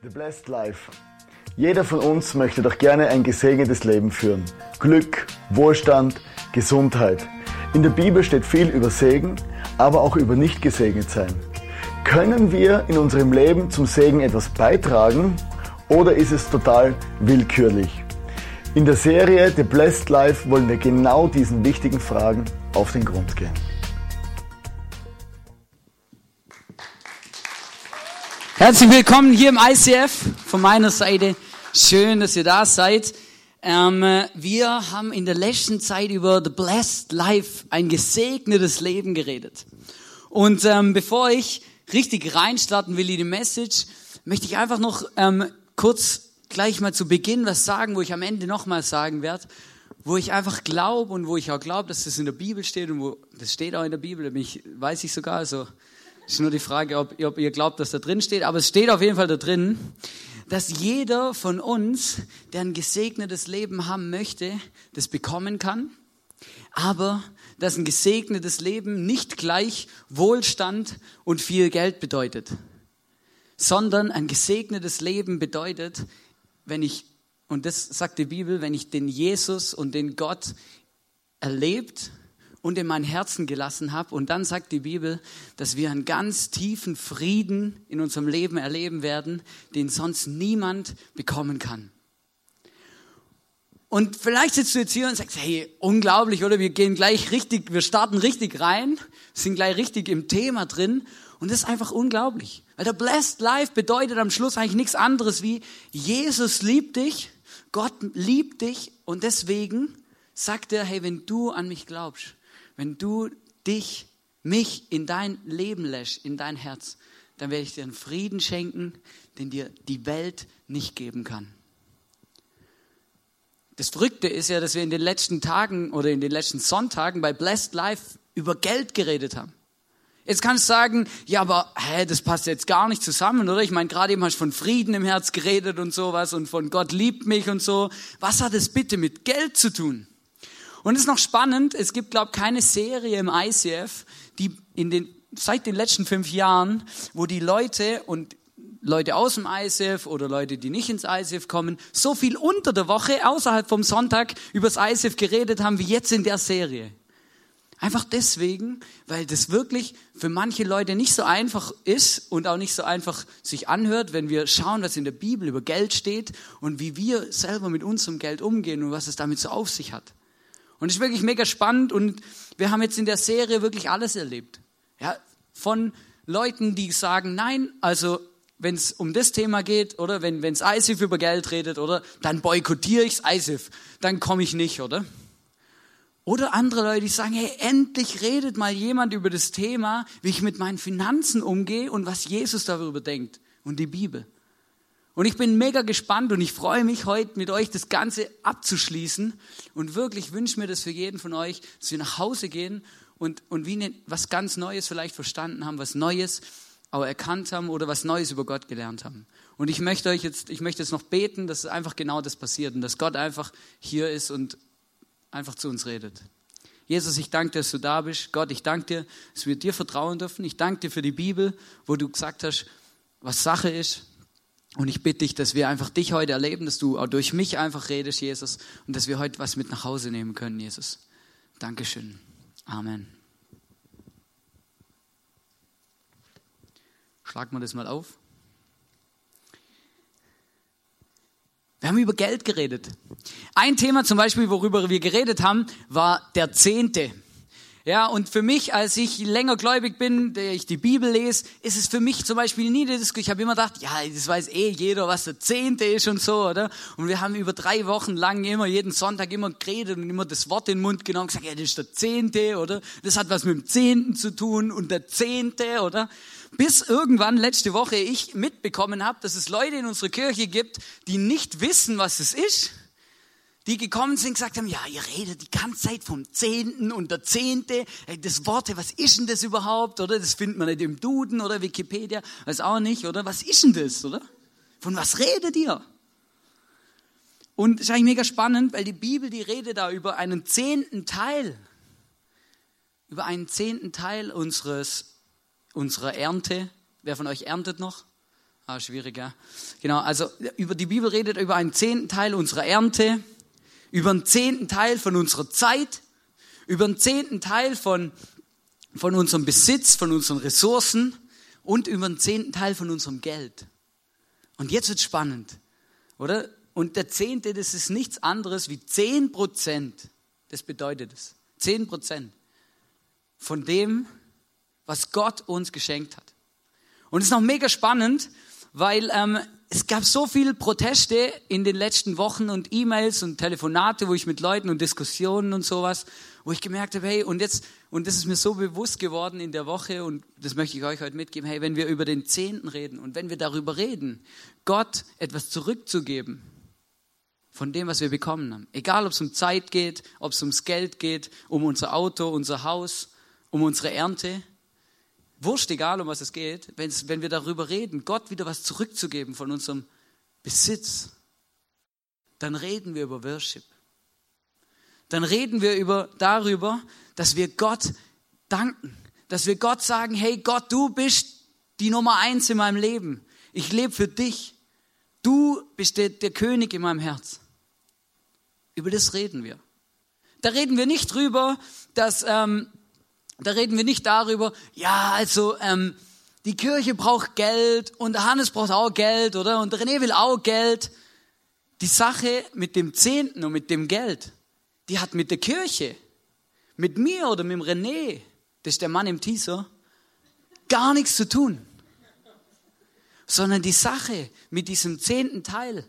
The Blessed Life. Jeder von uns möchte doch gerne ein gesegnetes Leben führen. Glück, Wohlstand, Gesundheit. In der Bibel steht viel über Segen, aber auch über nicht gesegnet sein. Können wir in unserem Leben zum Segen etwas beitragen oder ist es total willkürlich? In der Serie The Blessed Life wollen wir genau diesen wichtigen Fragen auf den Grund gehen. Herzlich willkommen hier im ICF von meiner Seite. Schön, dass ihr da seid. Ähm, wir haben in der letzten Zeit über The Blessed Life, ein gesegnetes Leben geredet. Und ähm, bevor ich richtig reinstarten will in die Message, möchte ich einfach noch ähm, kurz gleich mal zu Beginn was sagen, wo ich am Ende nochmal sagen werde, wo ich einfach glaube und wo ich auch glaube, dass das in der Bibel steht und wo das steht auch in der Bibel, da bin ich, weiß ich sogar, also ist nur die Frage, ob, ob ihr glaubt, dass da drin steht. Aber es steht auf jeden Fall da drin, dass jeder von uns, der ein gesegnetes Leben haben möchte, das bekommen kann. Aber dass ein gesegnetes Leben nicht gleich Wohlstand und viel Geld bedeutet, sondern ein gesegnetes Leben bedeutet, wenn ich, und das sagt die Bibel, wenn ich den Jesus und den Gott erlebt und in mein Herzen gelassen habe. Und dann sagt die Bibel, dass wir einen ganz tiefen Frieden in unserem Leben erleben werden, den sonst niemand bekommen kann. Und vielleicht sitzt du jetzt hier und sagst, hey, unglaublich, oder? Wir gehen gleich richtig, wir starten richtig rein, sind gleich richtig im Thema drin. Und das ist einfach unglaublich. Weil der Blessed Life bedeutet am Schluss eigentlich nichts anderes wie, Jesus liebt dich, Gott liebt dich und deswegen sagt er, hey, wenn du an mich glaubst, wenn du dich, mich in dein Leben lässt, in dein Herz, dann werde ich dir einen Frieden schenken, den dir die Welt nicht geben kann. Das Verrückte ist ja, dass wir in den letzten Tagen oder in den letzten Sonntagen bei Blessed Life über Geld geredet haben. Jetzt kannst du sagen, ja, aber hä, das passt jetzt gar nicht zusammen, oder? Ich meine, gerade eben hast du von Frieden im Herz geredet und sowas und von Gott liebt mich und so. Was hat es bitte mit Geld zu tun? Und es ist noch spannend, es gibt, glaube ich, keine Serie im ICF, die in den, seit den letzten fünf Jahren, wo die Leute und Leute aus dem ICF oder Leute, die nicht ins ICF kommen, so viel unter der Woche, außerhalb vom Sonntag, übers ICF geredet haben, wie jetzt in der Serie. Einfach deswegen, weil das wirklich für manche Leute nicht so einfach ist und auch nicht so einfach sich anhört, wenn wir schauen, was in der Bibel über Geld steht und wie wir selber mit unserem Geld umgehen und was es damit so auf sich hat. Und es ist wirklich mega spannend und wir haben jetzt in der Serie wirklich alles erlebt. Ja, von Leuten, die sagen, nein, also wenn es um das Thema geht, oder wenn wenns ISIF über Geld redet, oder dann boykottiere ich's ISIF, dann komme ich nicht, oder? Oder andere Leute, die sagen, hey, endlich redet mal jemand über das Thema, wie ich mit meinen Finanzen umgehe und was Jesus darüber denkt und die Bibel. Und ich bin mega gespannt und ich freue mich heute mit euch das Ganze abzuschließen und wirklich wünsche mir das für jeden von euch, dass wir nach Hause gehen und, und wie ne, was ganz Neues vielleicht verstanden haben, was Neues auch erkannt haben oder was Neues über Gott gelernt haben. Und ich möchte euch jetzt, ich möchte jetzt noch beten, dass einfach genau das passiert und dass Gott einfach hier ist und einfach zu uns redet. Jesus, ich danke dir, dass du da bist. Gott, ich danke dir, dass wir dir vertrauen dürfen. Ich danke dir für die Bibel, wo du gesagt hast, was Sache ist, und ich bitte dich, dass wir einfach dich heute erleben, dass du auch durch mich einfach redest, Jesus, und dass wir heute was mit nach Hause nehmen können, Jesus. Dankeschön. Amen. Schlag mal das mal auf. Wir haben über Geld geredet. Ein Thema zum Beispiel, worüber wir geredet haben, war der Zehnte. Ja, und für mich, als ich länger gläubig bin, der ich die Bibel lese, ist es für mich zum Beispiel nie eine Diskussion. Ich habe immer gedacht, ja, das weiß eh jeder, was der Zehnte ist und so, oder? Und wir haben über drei Wochen lang immer, jeden Sonntag immer geredet und immer das Wort in den Mund genommen und gesagt, ja, das ist der Zehnte, oder? Das hat was mit dem Zehnten zu tun und der Zehnte, oder? Bis irgendwann letzte Woche ich mitbekommen habe, dass es Leute in unserer Kirche gibt, die nicht wissen, was es ist die gekommen sind, gesagt haben, ja, ihr redet die ganze Zeit vom Zehnten und der Zehnte, das Wort, was ist denn das überhaupt, oder? Das findet man nicht im Duden oder Wikipedia, weiß auch nicht, oder? Was ist denn das, oder? Von was redet ihr? Und das ist eigentlich mega spannend, weil die Bibel, die redet da über einen zehnten Teil, über einen zehnten Teil unseres, unserer Ernte. Wer von euch erntet noch? Ah, schwierig, ja. Genau, also über die Bibel redet über einen zehnten Teil unserer Ernte, über einen zehnten Teil von unserer Zeit, über einen zehnten Teil von, von unserem Besitz, von unseren Ressourcen und über einen zehnten Teil von unserem Geld. Und jetzt wird spannend, oder? Und der Zehnte, das ist nichts anderes wie zehn Prozent. Das bedeutet es. Zehn Prozent von dem, was Gott uns geschenkt hat. Und es ist noch mega spannend, weil ähm, es gab so viele Proteste in den letzten Wochen und E-Mails und Telefonate, wo ich mit Leuten und Diskussionen und sowas, wo ich gemerkt habe, hey, und jetzt, und das ist mir so bewusst geworden in der Woche und das möchte ich euch heute mitgeben, hey, wenn wir über den Zehnten reden und wenn wir darüber reden, Gott etwas zurückzugeben von dem, was wir bekommen haben, egal ob es um Zeit geht, ob es ums Geld geht, um unser Auto, unser Haus, um unsere Ernte, wurscht, egal um was es geht, wenn wir darüber reden, Gott wieder was zurückzugeben von unserem Besitz, dann reden wir über Worship. Dann reden wir über, darüber, dass wir Gott danken, dass wir Gott sagen, hey Gott, du bist die Nummer eins in meinem Leben. Ich lebe für dich. Du bist der, der König in meinem Herz. Über das reden wir. Da reden wir nicht drüber, dass ähm, da reden wir nicht darüber, ja, also ähm, die Kirche braucht Geld und Hannes braucht auch Geld, oder? Und René will auch Geld. Die Sache mit dem Zehnten und mit dem Geld, die hat mit der Kirche, mit mir oder mit dem René, das ist der Mann im Teaser, gar nichts zu tun. Sondern die Sache mit diesem zehnten Teil,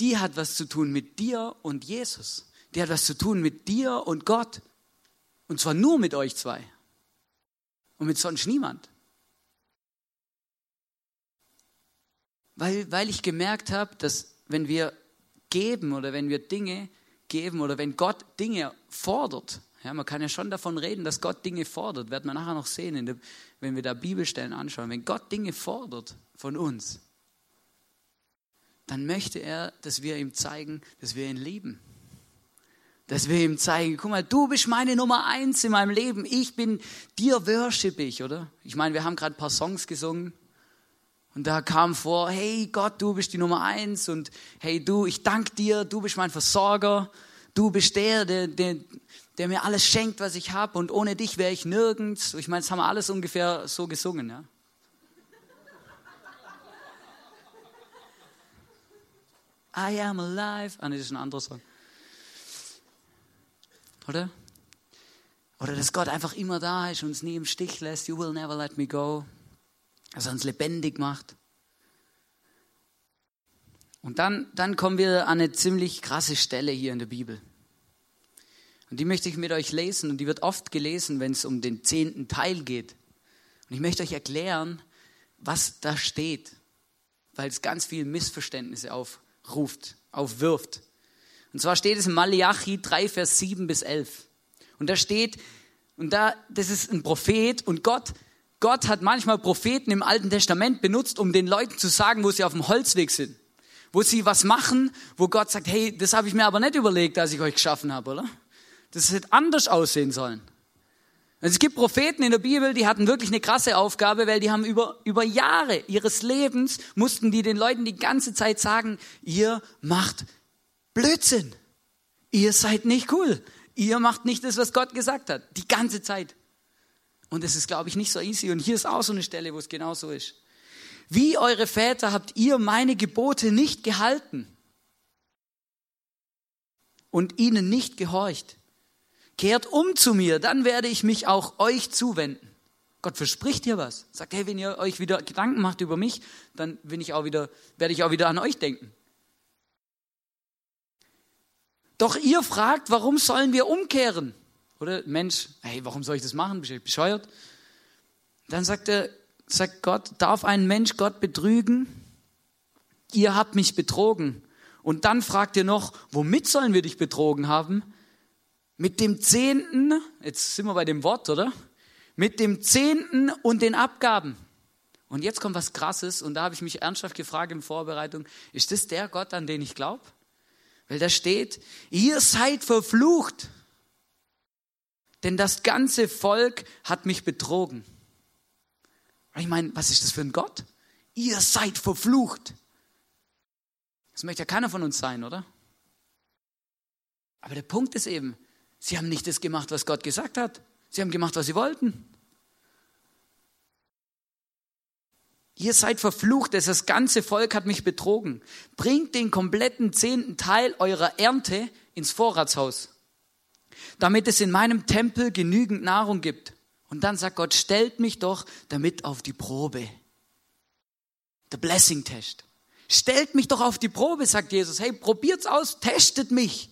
die hat was zu tun mit dir und Jesus. Die hat was zu tun mit dir und Gott. Und zwar nur mit euch zwei. Und mit sonst niemand. Weil, weil ich gemerkt habe, dass wenn wir geben oder wenn wir Dinge geben oder wenn Gott Dinge fordert, ja, man kann ja schon davon reden, dass Gott Dinge fordert, werden wir nachher noch sehen, der, wenn wir da Bibelstellen anschauen. Wenn Gott Dinge fordert von uns, dann möchte er, dass wir ihm zeigen, dass wir ihn lieben dass wir ihm zeigen, guck mal, du bist meine Nummer eins in meinem Leben. Ich bin, dir worship ich, oder? Ich meine, wir haben gerade ein paar Songs gesungen. Und da kam vor, hey Gott, du bist die Nummer eins und hey du, ich danke dir, du bist mein Versorger, du bist der, der, der, der mir alles schenkt, was ich habe und ohne dich wäre ich nirgends. Ich meine, das haben wir alles ungefähr so gesungen, ja. I am alive. Ah, nee, das ist ein anderer Song. Oder? Oder dass Gott einfach immer da ist und uns nie im Stich lässt. You will never let me go. Dass er uns lebendig macht. Und dann, dann kommen wir an eine ziemlich krasse Stelle hier in der Bibel. Und die möchte ich mit euch lesen und die wird oft gelesen, wenn es um den zehnten Teil geht. Und ich möchte euch erklären, was da steht, weil es ganz viele Missverständnisse aufruft, aufwirft. Und zwar steht es in Malachi 3, Vers 7 bis 11. Und da steht, und da, das ist ein Prophet und Gott, Gott hat manchmal Propheten im Alten Testament benutzt, um den Leuten zu sagen, wo sie auf dem Holzweg sind. Wo sie was machen, wo Gott sagt, hey, das habe ich mir aber nicht überlegt, als ich euch geschaffen habe, oder? Das hätte anders aussehen sollen. Es gibt Propheten in der Bibel, die hatten wirklich eine krasse Aufgabe, weil die haben über, über Jahre ihres Lebens, mussten die den Leuten die ganze Zeit sagen, ihr macht Blödsinn. Ihr seid nicht cool. Ihr macht nicht das, was Gott gesagt hat. Die ganze Zeit. Und es ist, glaube ich, nicht so easy. Und hier ist auch so eine Stelle, wo es genau so ist. Wie eure Väter habt ihr meine Gebote nicht gehalten und ihnen nicht gehorcht. Kehrt um zu mir, dann werde ich mich auch euch zuwenden. Gott verspricht dir was. Sagt, hey, wenn ihr euch wieder Gedanken macht über mich, dann bin ich auch wieder, werde ich auch wieder an euch denken. Doch ihr fragt, warum sollen wir umkehren? Oder Mensch, hey, warum soll ich das machen? Bist du bescheuert? Dann sagt er, sagt Gott, darf ein Mensch Gott betrügen? Ihr habt mich betrogen. Und dann fragt ihr noch, womit sollen wir dich betrogen haben? Mit dem Zehnten, jetzt sind wir bei dem Wort, oder? Mit dem Zehnten und den Abgaben. Und jetzt kommt was Krasses und da habe ich mich ernsthaft gefragt in Vorbereitung, ist das der Gott, an den ich glaube? Weil da steht, ihr seid verflucht, denn das ganze Volk hat mich betrogen. Ich meine, was ist das für ein Gott? Ihr seid verflucht. Das möchte ja keiner von uns sein, oder? Aber der Punkt ist eben, sie haben nicht das gemacht, was Gott gesagt hat. Sie haben gemacht, was sie wollten. Ihr seid verflucht, das ganze Volk hat mich betrogen. Bringt den kompletten zehnten Teil eurer Ernte ins Vorratshaus, damit es in meinem Tempel genügend Nahrung gibt. Und dann sagt Gott, stellt mich doch damit auf die Probe. The Blessing Test. Stellt mich doch auf die Probe, sagt Jesus. Hey, probiert's aus, testet mich.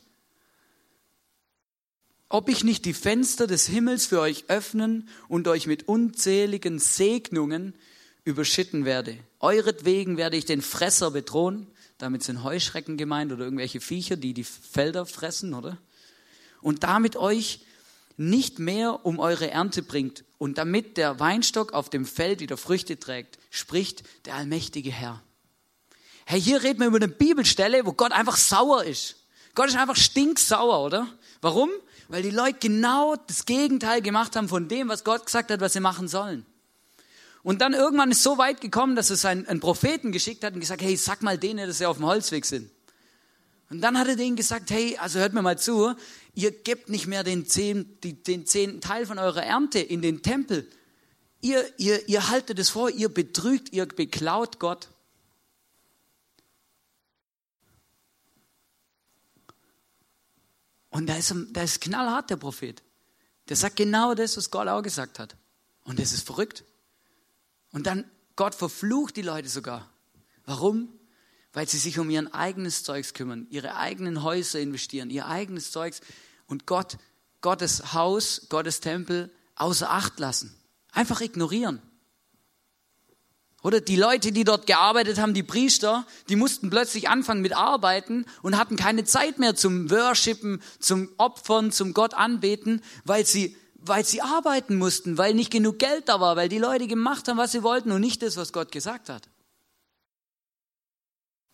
Ob ich nicht die Fenster des Himmels für euch öffnen und euch mit unzähligen Segnungen überschütten werde. Euretwegen werde ich den Fresser bedrohen. Damit sind Heuschrecken gemeint oder irgendwelche Viecher, die die Felder fressen, oder? Und damit euch nicht mehr um eure Ernte bringt und damit der Weinstock auf dem Feld wieder Früchte trägt, spricht der allmächtige Herr. Hey, hier reden wir über eine Bibelstelle, wo Gott einfach sauer ist. Gott ist einfach stinksauer, oder? Warum? Weil die Leute genau das Gegenteil gemacht haben von dem, was Gott gesagt hat, was sie machen sollen. Und dann irgendwann ist so weit gekommen, dass es einen, einen Propheten geschickt hat und gesagt, hey, sag mal denen, dass sie auf dem Holzweg sind. Und dann hat er denen gesagt, hey, also hört mir mal zu, ihr gebt nicht mehr den, zehn, die, den zehnten Teil von eurer Ernte in den Tempel. Ihr, ihr, ihr haltet es vor, ihr betrügt, ihr beklaut Gott. Und da ist, da ist knallhart der Prophet. Der sagt genau das, was Gott auch gesagt hat. Und das ist verrückt. Und dann, Gott verflucht die Leute sogar. Warum? Weil sie sich um ihr eigenes Zeugs kümmern, ihre eigenen Häuser investieren, ihr eigenes Zeugs und Gott, Gottes Haus, Gottes Tempel außer Acht lassen. Einfach ignorieren. Oder die Leute, die dort gearbeitet haben, die Priester, die mussten plötzlich anfangen mit Arbeiten und hatten keine Zeit mehr zum Worshipen, zum Opfern, zum Gott anbeten, weil sie weil sie arbeiten mussten, weil nicht genug Geld da war, weil die Leute gemacht haben, was sie wollten und nicht das, was Gott gesagt hat.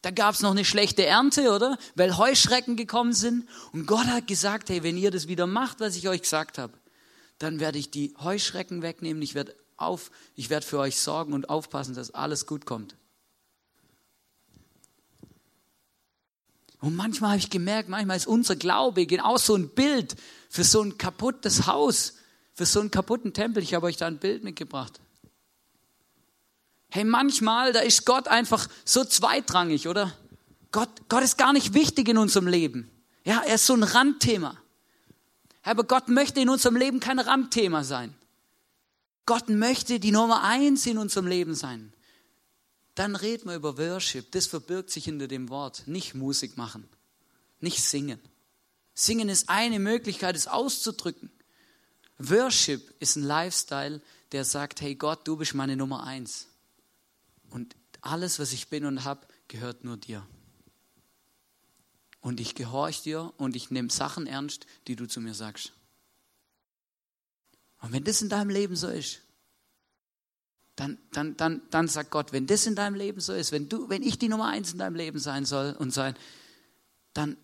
Da gab es noch eine schlechte Ernte, oder? Weil Heuschrecken gekommen sind. Und Gott hat gesagt, hey, wenn ihr das wieder macht, was ich euch gesagt habe, dann werde ich die Heuschrecken wegnehmen. Ich werde auf, ich werde für euch sorgen und aufpassen, dass alles gut kommt. Und manchmal habe ich gemerkt, manchmal ist unser Glaube genau so ein Bild für so ein kaputtes Haus, für so einen kaputten Tempel. Ich habe euch da ein Bild mitgebracht. Hey, manchmal, da ist Gott einfach so zweitrangig, oder? Gott, Gott ist gar nicht wichtig in unserem Leben. Ja, er ist so ein Randthema. Aber Gott möchte in unserem Leben kein Randthema sein. Gott möchte die Nummer eins in unserem Leben sein. Dann reden wir über Worship. Das verbirgt sich hinter dem Wort. Nicht Musik machen. Nicht singen. Singen ist eine Möglichkeit, es auszudrücken. Worship ist ein Lifestyle, der sagt, hey Gott, du bist meine Nummer eins. Und alles, was ich bin und habe, gehört nur dir. Und ich gehorche dir und ich nehme Sachen ernst, die du zu mir sagst. Und wenn das in deinem Leben so ist, dann, dann, dann, dann sagt Gott, wenn das in deinem Leben so ist, wenn, du, wenn ich die Nummer eins in deinem Leben sein soll und sein, dann,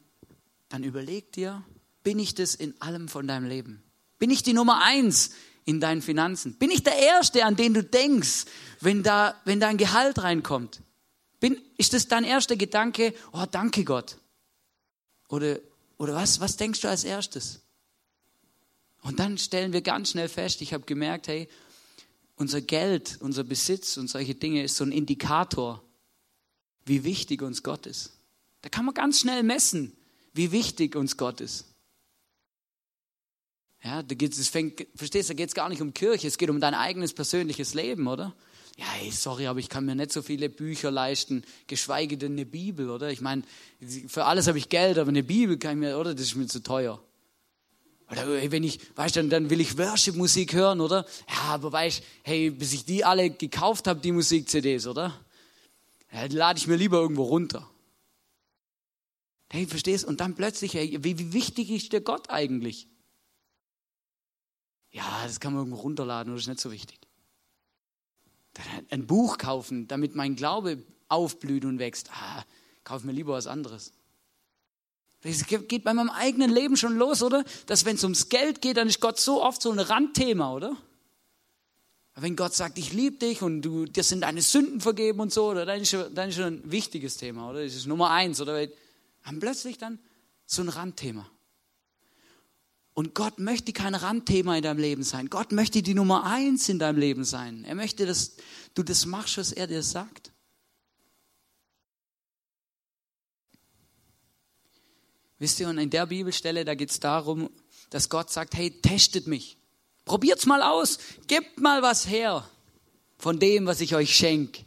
dann überleg dir, bin ich das in allem von deinem Leben? Bin ich die Nummer eins in deinen Finanzen? Bin ich der Erste, an den du denkst, wenn da, wenn da ein Gehalt reinkommt? Bin, ist das dein erster Gedanke? Oh, danke Gott. Oder, oder was, was denkst du als erstes? Und dann stellen wir ganz schnell fest, ich habe gemerkt, hey, unser Geld, unser Besitz und solche Dinge ist so ein Indikator, wie wichtig uns Gott ist. Da kann man ganz schnell messen, wie wichtig uns Gott ist. Ja, da geht's, es fängt, verstehst du, da geht es gar nicht um Kirche, es geht um dein eigenes persönliches Leben, oder? Ja, hey, sorry, aber ich kann mir nicht so viele Bücher leisten, geschweige denn eine Bibel, oder? Ich meine, für alles habe ich Geld, aber eine Bibel kann ich mir, oder? Das ist mir zu teuer. Oder wenn ich, weißt du, dann will ich Worship-Musik hören, oder? Ja, aber weißt hey, bis ich die alle gekauft habe, die Musik-CDs, oder? Ja, die lade ich mir lieber irgendwo runter. Hey, verstehst? Und dann plötzlich, hey, wie, wie wichtig ist der Gott eigentlich? Ja, das kann man irgendwo runterladen, oder ist nicht so wichtig. Ein Buch kaufen, damit mein Glaube aufblüht und wächst. Ah, kauf mir lieber was anderes. Das geht bei meinem eigenen Leben schon los, oder? Dass wenn es ums Geld geht, dann ist Gott so oft so ein Randthema, oder? Wenn Gott sagt, ich liebe dich und du, dir sind deine Sünden vergeben und so, oder, dann, ist schon, dann ist schon ein wichtiges Thema, oder? Das ist Nummer eins, oder? Haben plötzlich dann so ein Randthema. Und Gott möchte kein Randthema in deinem Leben sein. Gott möchte die Nummer eins in deinem Leben sein. Er möchte, dass du das machst, was er dir sagt. Wisst ihr, und in der Bibelstelle, da geht es darum, dass Gott sagt, hey, testet mich. Probiert's mal aus. Gebt mal was her von dem, was ich euch schenke.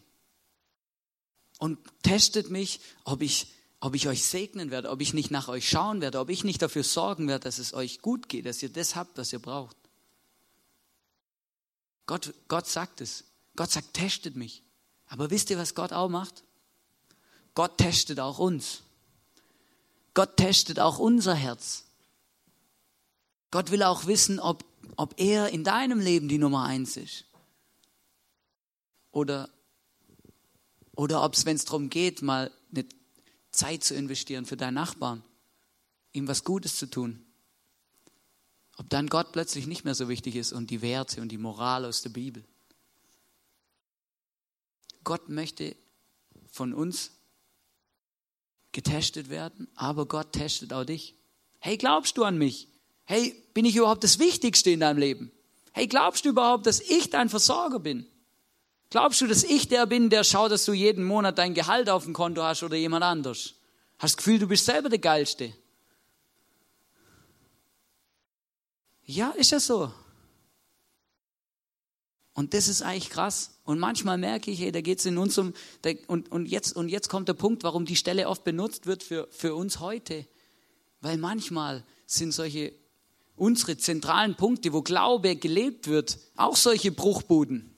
Und testet mich, ob ich, ob ich euch segnen werde, ob ich nicht nach euch schauen werde, ob ich nicht dafür sorgen werde, dass es euch gut geht, dass ihr das habt, was ihr braucht. Gott, Gott sagt es. Gott sagt, testet mich. Aber wisst ihr, was Gott auch macht? Gott testet auch uns. Gott testet auch unser Herz. Gott will auch wissen, ob, ob er in deinem Leben die Nummer eins ist. Oder, oder ob es, wenn es darum geht, mal eine Zeit zu investieren für deinen Nachbarn, ihm was Gutes zu tun. Ob dann Gott plötzlich nicht mehr so wichtig ist und die Werte und die Moral aus der Bibel. Gott möchte von uns getestet werden, aber Gott testet auch dich. Hey, glaubst du an mich? Hey, bin ich überhaupt das Wichtigste in deinem Leben? Hey, glaubst du überhaupt, dass ich dein Versorger bin? Glaubst du, dass ich der bin, der schaut, dass du jeden Monat dein Gehalt auf dem Konto hast oder jemand anders? Hast du das Gefühl, du bist selber der Geilste? Ja, ist ja so. Und das ist eigentlich krass. Und manchmal merke ich, hey, da geht es in uns um, und, und, jetzt, und jetzt kommt der Punkt, warum die Stelle oft benutzt wird für, für uns heute. Weil manchmal sind solche, unsere zentralen Punkte, wo Glaube gelebt wird, auch solche Bruchbuden.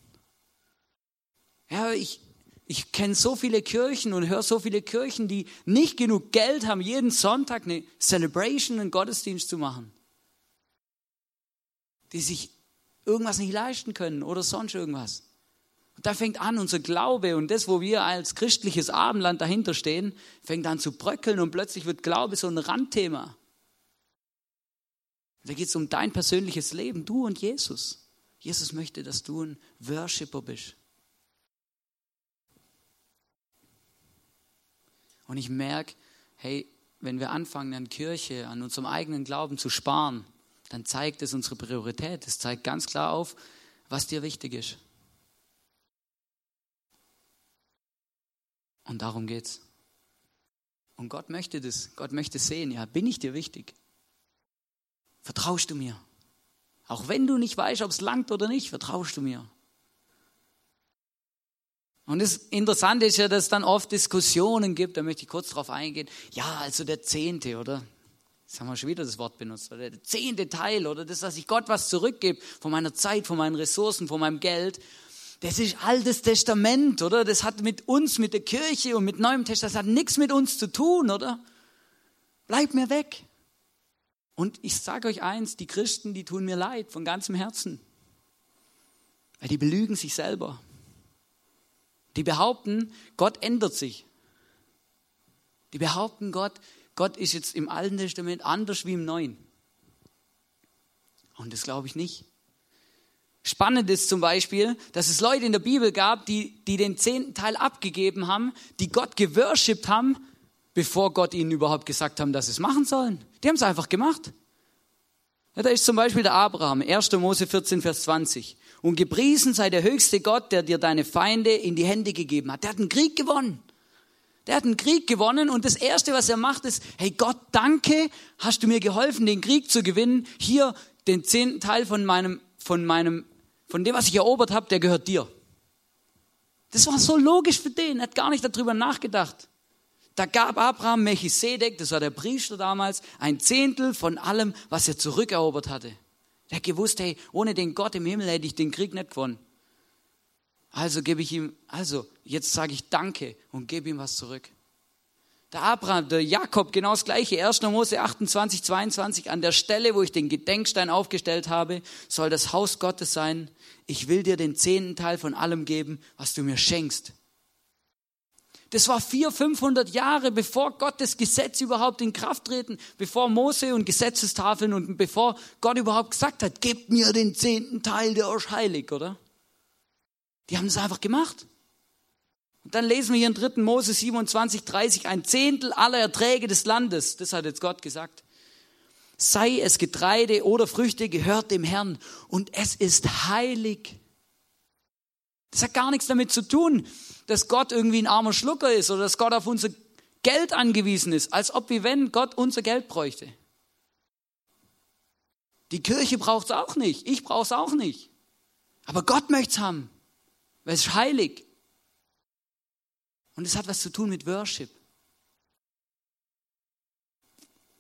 Ja, ich, ich kenne so viele Kirchen und höre so viele Kirchen, die nicht genug Geld haben, jeden Sonntag eine Celebration, einen Gottesdienst zu machen. Die sich irgendwas nicht leisten können oder sonst irgendwas. Und da fängt an, unser Glaube und das, wo wir als christliches Abendland dahinter stehen, fängt an zu bröckeln und plötzlich wird Glaube so ein Randthema. Da geht es um dein persönliches Leben, du und Jesus. Jesus möchte, dass du ein Worshipper bist. Und ich merke, hey, wenn wir anfangen, an Kirche, an unserem eigenen Glauben zu sparen, dann zeigt es unsere Priorität. Es zeigt ganz klar auf, was dir wichtig ist. Und darum geht's. Und Gott möchte das. Gott möchte sehen, ja, bin ich dir wichtig? Vertraust du mir? Auch wenn du nicht weißt, ob es langt oder nicht, vertraust du mir. Und das Interessante ist ja, dass es dann oft Diskussionen gibt, da möchte ich kurz drauf eingehen. Ja, also der Zehnte, oder? Jetzt haben wir schon wieder das Wort benutzt. Oder der zehnte Teil oder das, dass ich Gott was zurückgebe von meiner Zeit, von meinen Ressourcen, von meinem Geld. Das ist altes Testament, oder? Das hat mit uns, mit der Kirche und mit Neuem Testament, das hat nichts mit uns zu tun, oder? Bleib mir weg. Und ich sage euch eins, die Christen, die tun mir leid von ganzem Herzen. Weil die belügen sich selber. Die behaupten, Gott ändert sich. Die behaupten, Gott Gott ist jetzt im Alten Testament anders wie im Neuen. Und das glaube ich nicht. Spannend ist zum Beispiel, dass es Leute in der Bibel gab, die, die den zehnten Teil abgegeben haben, die Gott geworshipped haben, bevor Gott ihnen überhaupt gesagt haben, dass sie es machen sollen. Die haben es einfach gemacht. Ja, da ist zum Beispiel der Abraham, 1. Mose 14, Vers 20. Und gepriesen sei der höchste Gott, der dir deine Feinde in die Hände gegeben hat. Der hat einen Krieg gewonnen. Der hat einen Krieg gewonnen und das Erste, was er macht, ist, hey Gott, danke, hast du mir geholfen, den Krieg zu gewinnen. Hier den zehnten Teil von meinem, von meinem, von dem, was ich erobert habe, der gehört dir. Das war so logisch für den, er hat gar nicht darüber nachgedacht. Da gab Abraham Melchisedek, das war der Priester damals, ein Zehntel von allem, was er zurückerobert hatte. Der hat gewusst, hey, ohne den Gott im Himmel hätte ich den Krieg nicht gewonnen. Also gebe ich ihm, also jetzt sage ich Danke und gebe ihm was zurück. Der Abraham, der Jakob, genau das gleiche. 1. Mose 28, 22, an der Stelle, wo ich den Gedenkstein aufgestellt habe, soll das Haus Gottes sein. Ich will dir den zehnten Teil von allem geben, was du mir schenkst. Das war 400, 500 Jahre, bevor Gottes Gesetz überhaupt in Kraft treten, bevor Mose und Gesetzestafeln und bevor Gott überhaupt gesagt hat, gebt mir den zehnten Teil, der euch heilig, oder? Die haben es einfach gemacht. Und dann lesen wir hier in 3. Mose 27, 30, ein Zehntel aller Erträge des Landes, das hat jetzt Gott gesagt, sei es Getreide oder Früchte, gehört dem Herrn und es ist heilig. Das hat gar nichts damit zu tun, dass Gott irgendwie ein armer Schlucker ist oder dass Gott auf unser Geld angewiesen ist, als ob wie wenn Gott unser Geld bräuchte. Die Kirche braucht es auch nicht, ich brauche es auch nicht. Aber Gott möchte es haben, weil es ist heilig. Und es hat was zu tun mit Worship.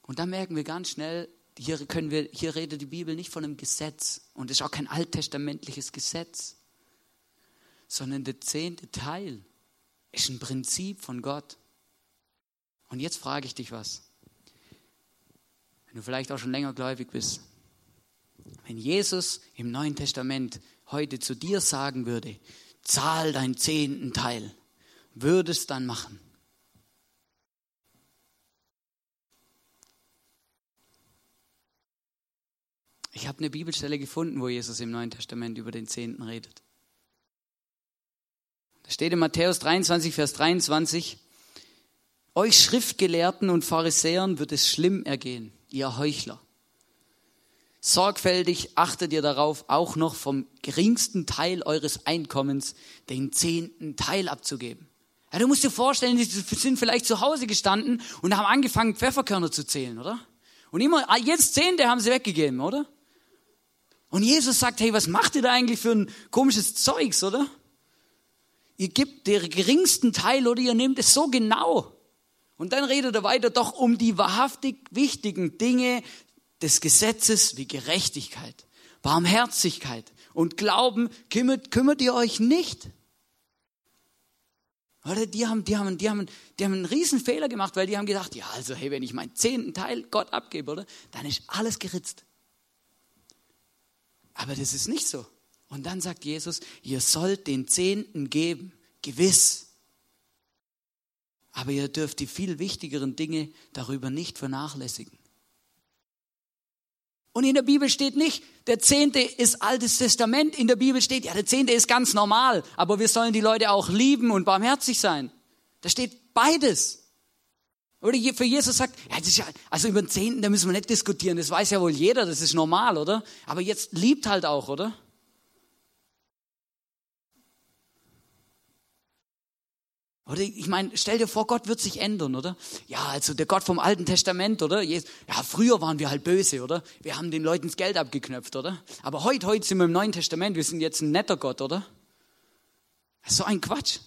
Und da merken wir ganz schnell, hier, können wir, hier redet die Bibel nicht von einem Gesetz und es ist auch kein alttestamentliches Gesetz, sondern der zehnte Teil ist ein Prinzip von Gott. Und jetzt frage ich dich was. Wenn du vielleicht auch schon länger gläubig bist, wenn Jesus im Neuen Testament heute zu dir sagen würde, zahl deinen zehnten Teil, würdest dann machen? Ich habe eine Bibelstelle gefunden, wo Jesus im Neuen Testament über den Zehnten redet. Da steht in Matthäus 23, Vers 23, euch Schriftgelehrten und Pharisäern wird es schlimm ergehen, ihr Heuchler. Sorgfältig achtet ihr darauf, auch noch vom geringsten Teil eures Einkommens den zehnten Teil abzugeben. Ja, du musst dir vorstellen, die sind vielleicht zu Hause gestanden und haben angefangen, Pfefferkörner zu zählen, oder? Und immer, ah, jetzt Zehnte haben sie weggegeben, oder? Und Jesus sagt, hey, was macht ihr da eigentlich für ein komisches Zeugs, oder? Ihr gebt den geringsten Teil oder ihr nehmt es so genau. Und dann redet er weiter doch um die wahrhaftig wichtigen Dinge des Gesetzes wie Gerechtigkeit, Barmherzigkeit und Glauben. Kümmert, kümmert ihr euch nicht? Oder die haben, die haben, die haben, die haben einen riesen Fehler gemacht, weil die haben gedacht, ja, also hey, wenn ich meinen zehnten Teil Gott abgebe, oder, dann ist alles geritzt. Aber das ist nicht so. Und dann sagt Jesus, ihr sollt den Zehnten geben, gewiss. Aber ihr dürft die viel wichtigeren Dinge darüber nicht vernachlässigen. Und in der Bibel steht nicht, der Zehnte ist Altes Testament. In der Bibel steht, ja, der Zehnte ist ganz normal, aber wir sollen die Leute auch lieben und barmherzig sein. Da steht beides. Oder für Jesus sagt, ja, ja, also über den Zehnten, da müssen wir nicht diskutieren, das weiß ja wohl jeder, das ist normal, oder? Aber jetzt liebt halt auch, oder? Oder ich meine, stell dir vor, Gott wird sich ändern, oder? Ja, also der Gott vom Alten Testament, oder? Ja, früher waren wir halt böse, oder? Wir haben den Leuten das Geld abgeknöpft, oder? Aber heute, heute sind wir im Neuen Testament, wir sind jetzt ein netter Gott, oder? Das ist so ein Quatsch.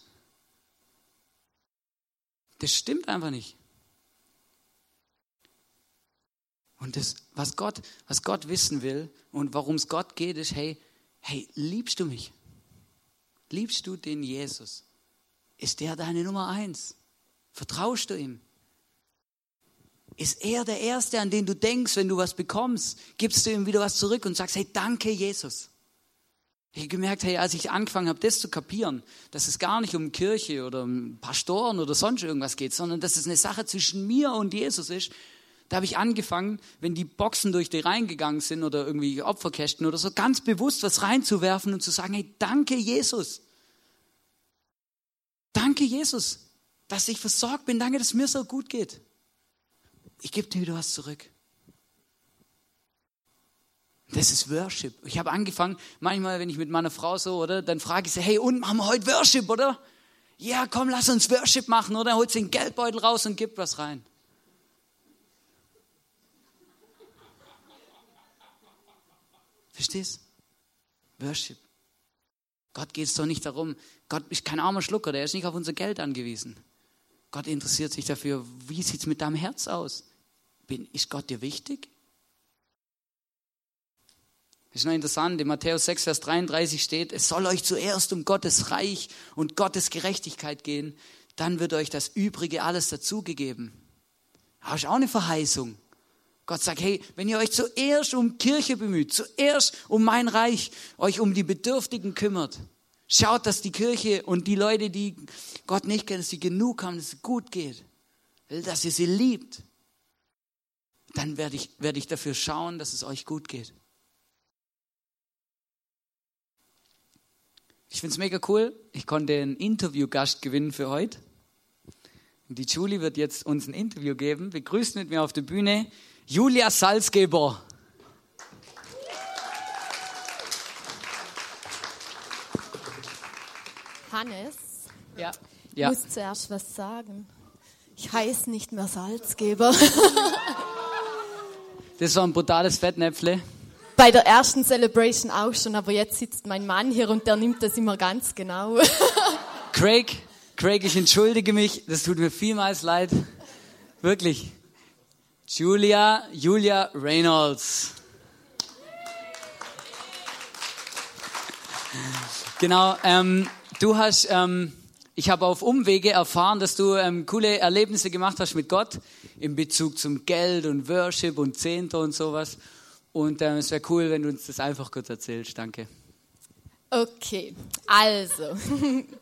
Das stimmt einfach nicht. Und das, was Gott, was Gott wissen will und warum es Gott geht, ist, hey, hey, liebst du mich? Liebst du den Jesus? Ist der deine Nummer eins? Vertraust du ihm? Ist er der Erste, an den du denkst, wenn du was bekommst? Gibst du ihm wieder was zurück und sagst, hey, danke Jesus. Ich habe gemerkt, hey, als ich angefangen habe, das zu kapieren, dass es gar nicht um Kirche oder um Pastoren oder sonst irgendwas geht, sondern dass es eine Sache zwischen mir und Jesus ist, da habe ich angefangen, wenn die Boxen durch die reingegangen sind oder irgendwie Opferkästen oder so, ganz bewusst was reinzuwerfen und zu sagen, hey, danke Jesus. Danke, Jesus, dass ich versorgt bin. Danke, dass es mir so gut geht. Ich gebe dir wieder was zurück. Das ist Worship. Ich habe angefangen, manchmal, wenn ich mit meiner Frau so, oder, dann frage ich sie, hey, und machen wir heute Worship, oder? Ja, komm, lass uns Worship machen, oder? Holt sie den Geldbeutel raus und gibt was rein. Verstehst? Worship. Gott geht es doch nicht darum, Gott ist kein armer Schlucker, der ist nicht auf unser Geld angewiesen. Gott interessiert sich dafür, wie sieht es mit deinem Herz aus? Bin, ist Gott dir wichtig? Das ist noch interessant, in Matthäus 6, Vers 33 steht, es soll euch zuerst um Gottes Reich und Gottes Gerechtigkeit gehen, dann wird euch das Übrige alles dazugegeben. Das ist auch eine Verheißung. Gott sagt, hey, wenn ihr euch zuerst um Kirche bemüht, zuerst um mein Reich, euch um die Bedürftigen kümmert, schaut, dass die Kirche und die Leute, die Gott nicht kennen, dass sie genug haben, dass es gut geht, dass ihr sie liebt, dann werde ich, werde ich dafür schauen, dass es euch gut geht. Ich finde es mega cool. Ich konnte einen Interviewgast gewinnen für heute. Die Julie wird jetzt uns ein Interview geben. Begrüßt mit mir auf der Bühne Julia Salzgeber. Hannes, Ja. ich Ja. muss zuerst was sagen. Ich heiße nicht mehr Salzgeber. Das war ein brutales Fettnäpfle. Bei der ersten Celebration auch schon, aber jetzt sitzt mein Mann hier und der nimmt das immer ganz genau. Craig, Craig, ich entschuldige mich. Das tut mir vielmals leid. Wirklich. Julia, Julia Reynolds. Genau, ähm, du hast, ähm, ich habe auf Umwege erfahren, dass du ähm, coole Erlebnisse gemacht hast mit Gott in Bezug zum Geld und Worship und Zehnter und sowas. Und ähm, es wäre cool, wenn du uns das einfach kurz erzählst. Danke. Okay, also.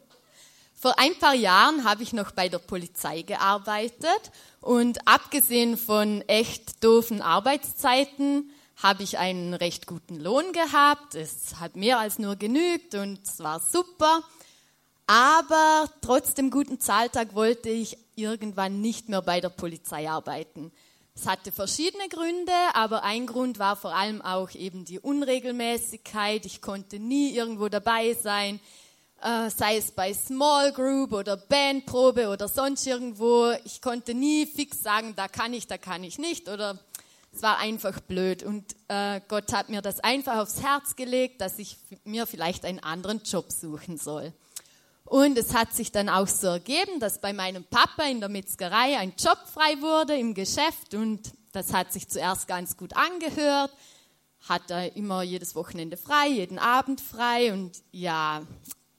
Vor ein paar Jahren habe ich noch bei der Polizei gearbeitet und abgesehen von echt doofen Arbeitszeiten habe ich einen recht guten Lohn gehabt. Es hat mehr als nur genügt und es war super. Aber trotz dem guten Zahltag wollte ich irgendwann nicht mehr bei der Polizei arbeiten. Es hatte verschiedene Gründe, aber ein Grund war vor allem auch eben die Unregelmäßigkeit. Ich konnte nie irgendwo dabei sein, äh, sei es bei Small Group oder Bandprobe oder sonst irgendwo. Ich konnte nie fix sagen, da kann ich, da kann ich nicht oder es war einfach blöd. Und äh, Gott hat mir das einfach aufs Herz gelegt, dass ich mir vielleicht einen anderen Job suchen soll. Und es hat sich dann auch so ergeben, dass bei meinem Papa in der Metzgerei ein Job frei wurde im Geschäft und das hat sich zuerst ganz gut angehört. Hat er immer jedes Wochenende frei, jeden Abend frei und ja,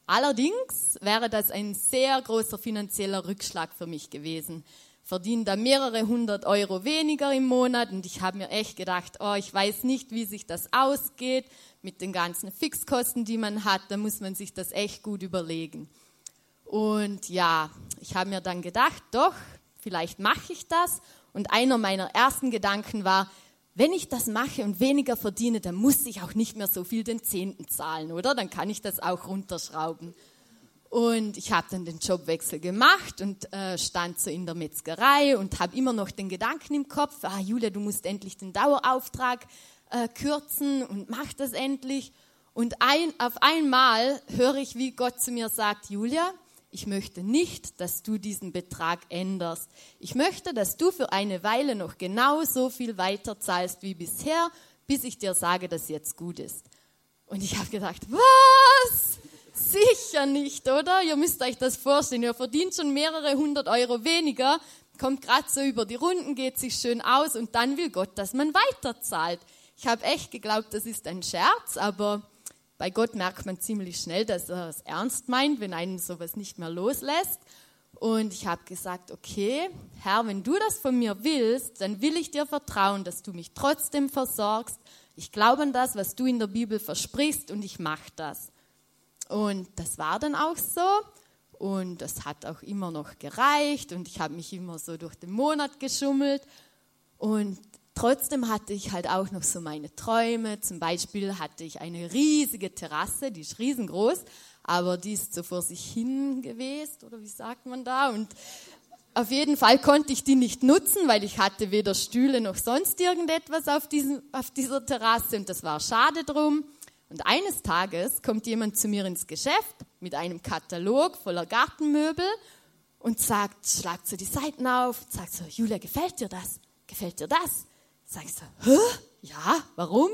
allerdings wäre das ein sehr großer finanzieller Rückschlag für mich gewesen. Verdiene da mehrere hundert Euro weniger im Monat und ich habe mir echt gedacht, oh, ich weiß nicht, wie sich das ausgeht mit den ganzen Fixkosten, die man hat, da muss man sich das echt gut überlegen. Und ja, ich habe mir dann gedacht, doch, vielleicht mache ich das. Und einer meiner ersten Gedanken war, wenn ich das mache und weniger verdiene, dann muss ich auch nicht mehr so viel den Zehnten zahlen, oder? Dann kann ich das auch runterschrauben. Und ich habe dann den Jobwechsel gemacht und äh, stand so in der Metzgerei und habe immer noch den Gedanken im Kopf, ah Julia, du musst endlich den Dauerauftrag äh, kürzen und mach das endlich. Und ein, auf einmal höre ich, wie Gott zu mir sagt, Julia, ich möchte nicht, dass du diesen Betrag änderst. Ich möchte, dass du für eine Weile noch genau so viel weiter zahlst wie bisher, bis ich dir sage, dass jetzt gut ist. Und ich habe gedacht, was? Sicher nicht, oder? Ihr müsst euch das vorstellen. Ihr verdient schon mehrere hundert Euro weniger, kommt gerade so über die Runden, geht sich schön aus und dann will Gott, dass man weiterzahlt. Ich habe echt geglaubt, das ist ein Scherz, aber bei Gott merkt man ziemlich schnell, dass er es ernst meint, wenn einen sowas nicht mehr loslässt. Und ich habe gesagt, okay, Herr, wenn du das von mir willst, dann will ich dir vertrauen, dass du mich trotzdem versorgst. Ich glaube an das, was du in der Bibel versprichst und ich mache das. Und das war dann auch so. Und das hat auch immer noch gereicht und ich habe mich immer so durch den Monat geschummelt. Und trotzdem hatte ich halt auch noch so meine Träume. Zum Beispiel hatte ich eine riesige Terrasse, die ist riesengroß, aber die ist so vor sich hin gewesen, oder wie sagt man da? Und auf jeden Fall konnte ich die nicht nutzen, weil ich hatte weder Stühle noch sonst irgendetwas auf, diesem, auf dieser Terrasse und das war schade drum. Und eines Tages kommt jemand zu mir ins Geschäft mit einem Katalog voller Gartenmöbel und sagt, schlagt so die Seiten auf, sagt so, Julia, gefällt dir das? Gefällt dir das? Sag ich so, hä? Ja, warum?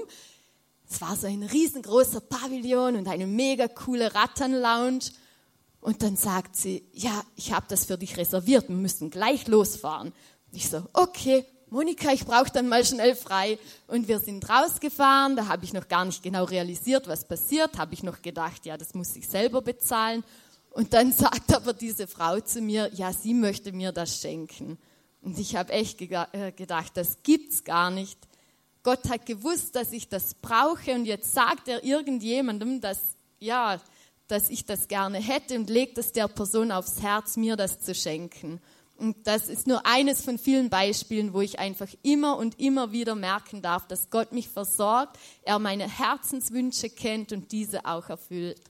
Es war so ein riesengroßer Pavillon und eine mega coole Rattern-Lounge. Und dann sagt sie, ja, ich habe das für dich reserviert, wir müssen gleich losfahren. Und ich so, okay, Monika, ich brauche dann mal schnell frei. Und wir sind rausgefahren, da habe ich noch gar nicht genau realisiert, was passiert, habe ich noch gedacht, ja, das muss ich selber bezahlen. Und dann sagt aber diese Frau zu mir, ja, sie möchte mir das schenken. Und ich habe echt gedacht, das gibt's gar nicht. Gott hat gewusst, dass ich das brauche und jetzt sagt er irgendjemandem, dass, ja, dass ich das gerne hätte und legt es der Person aufs Herz, mir das zu schenken. Und das ist nur eines von vielen Beispielen, wo ich einfach immer und immer wieder merken darf, dass Gott mich versorgt, er meine Herzenswünsche kennt und diese auch erfüllt.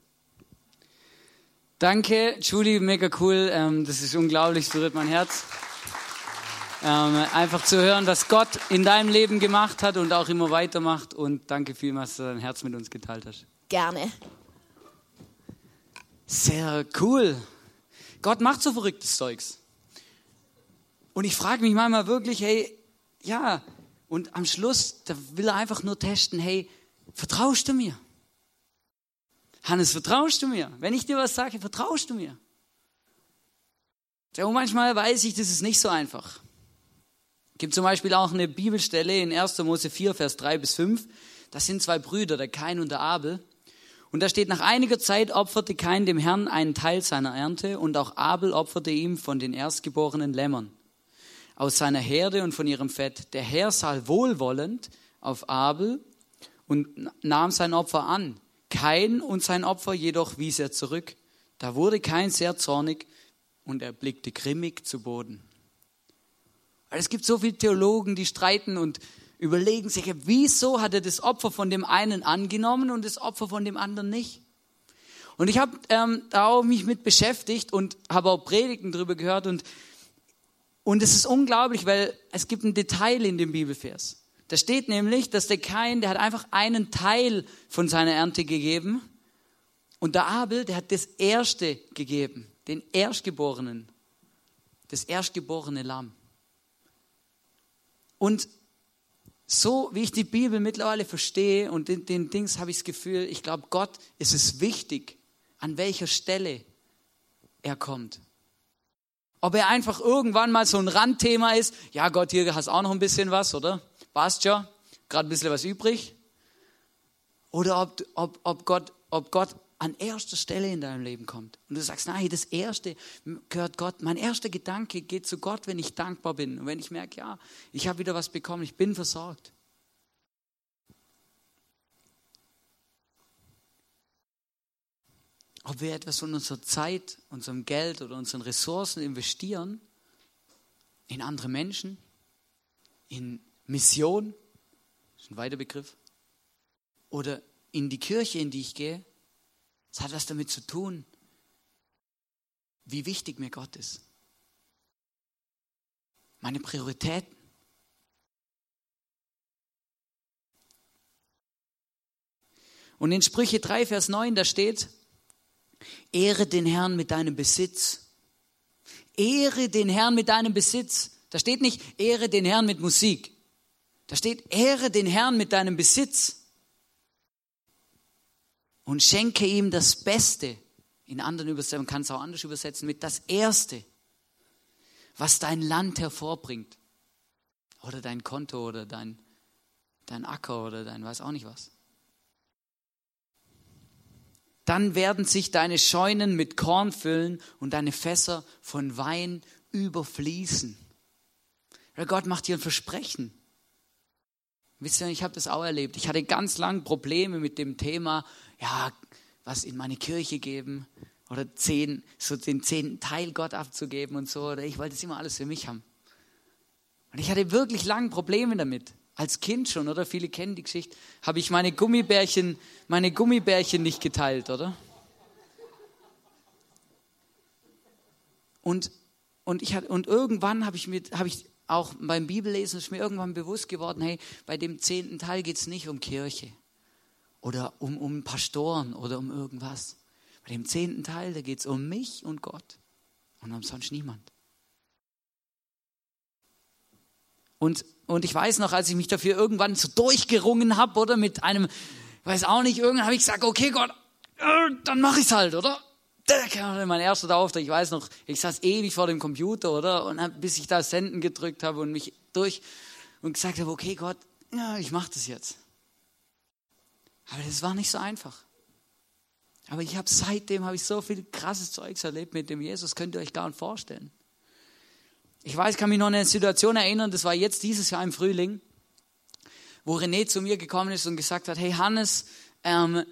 Danke, Julie, mega cool. Ähm, das ist unglaublich, berührt mein Herz. Ähm, einfach zu hören, was Gott in deinem Leben gemacht hat und auch immer weitermacht. Und danke vielmals, dass du dein Herz mit uns geteilt hast. Gerne. Sehr cool. Gott macht so verrücktes Zeugs. Und ich frage mich manchmal wirklich, hey, ja, und am Schluss, da will er einfach nur testen, hey, vertraust du mir? Hannes, vertraust du mir? Wenn ich dir was sage, vertraust du mir? Ja, und manchmal weiß ich, das ist nicht so einfach. Gibt zum Beispiel auch eine Bibelstelle in 1. Mose 4, Vers 3 bis 5. Das sind zwei Brüder, der Kain und der Abel. Und da steht, nach einiger Zeit opferte Kain dem Herrn einen Teil seiner Ernte und auch Abel opferte ihm von den erstgeborenen Lämmern aus seiner Herde und von ihrem Fett. Der Herr sah wohlwollend auf Abel und nahm sein Opfer an. Kein und sein Opfer jedoch wies er zurück. Da wurde kein sehr zornig und er blickte grimmig zu Boden. Weil es gibt so viele Theologen, die streiten und überlegen sich, wieso hat er das Opfer von dem einen angenommen und das Opfer von dem anderen nicht? Und ich habe ähm, da auch mich mit beschäftigt und habe auch Predigten darüber gehört und und es ist unglaublich, weil es gibt ein Detail in dem Bibelvers. Da steht nämlich, dass der Kain, der hat einfach einen Teil von seiner Ernte gegeben. Und der Abel, der hat das Erste gegeben, den Erstgeborenen, das erstgeborene Lamm. Und so wie ich die Bibel mittlerweile verstehe und den, den Dings habe ich das Gefühl, ich glaube, Gott ist es wichtig, an welcher Stelle er kommt. Ob er einfach irgendwann mal so ein Randthema ist, ja Gott, hier hast auch noch ein bisschen was, oder? Passt ja, gerade ein bisschen was übrig. Oder ob, ob, ob, Gott, ob Gott an erster Stelle in deinem Leben kommt. Und du sagst, nein, das Erste gehört Gott. Mein erster Gedanke geht zu Gott, wenn ich dankbar bin. Und wenn ich merke, ja, ich habe wieder was bekommen, ich bin versorgt. ob wir etwas von unserer Zeit, unserem Geld oder unseren Ressourcen investieren in andere Menschen, in Mission, das ist ein weiter Begriff, oder in die Kirche, in die ich gehe, es hat was damit zu tun, wie wichtig mir Gott ist. Meine Prioritäten. Und in Sprüche 3, Vers 9, da steht, Ehre den Herrn mit deinem Besitz. Ehre den Herrn mit deinem Besitz. Da steht nicht, ehre den Herrn mit Musik. Da steht, ehre den Herrn mit deinem Besitz. Und schenke ihm das Beste. In anderen Übersetzungen kann es auch anders übersetzen, mit das Erste, was dein Land hervorbringt. Oder dein Konto oder dein, dein Acker oder dein weiß auch nicht was dann werden sich deine Scheunen mit Korn füllen und deine Fässer von Wein überfließen. Gott macht dir ein Versprechen. Wisst ihr, ich habe das auch erlebt. Ich hatte ganz lang Probleme mit dem Thema, ja, was in meine Kirche geben oder zehn, so den zehnten Teil Gott abzugeben und so. Oder ich wollte es immer alles für mich haben. Und ich hatte wirklich lang Probleme damit als Kind schon, oder? Viele kennen die Geschichte. Habe ich meine Gummibärchen, meine Gummibärchen nicht geteilt, oder? Und, und, ich, und irgendwann habe ich, mit, habe ich auch beim Bibellesen ist mir irgendwann bewusst geworden, hey, bei dem zehnten Teil geht es nicht um Kirche oder um, um Pastoren oder um irgendwas. Bei dem zehnten Teil, da geht es um mich und Gott und um sonst niemand. Und, und ich weiß noch, als ich mich dafür irgendwann so durchgerungen habe, oder mit einem, weiß auch nicht, irgendwann habe ich gesagt, okay Gott, äh, dann mache ich es halt, oder? Mein erster Auftritt, ich weiß noch, ich saß ewig vor dem Computer, oder? Und hab, bis ich da Senden gedrückt habe und mich durch und gesagt habe, okay Gott, ja, ich mache das jetzt. Aber das war nicht so einfach. Aber ich habe seitdem habe ich so viel krasses Zeugs erlebt mit dem Jesus, könnt ihr euch gar nicht vorstellen. Ich weiß, kann mich noch an eine Situation erinnern, das war jetzt dieses Jahr im Frühling, wo René zu mir gekommen ist und gesagt hat, hey Hannes, ähm,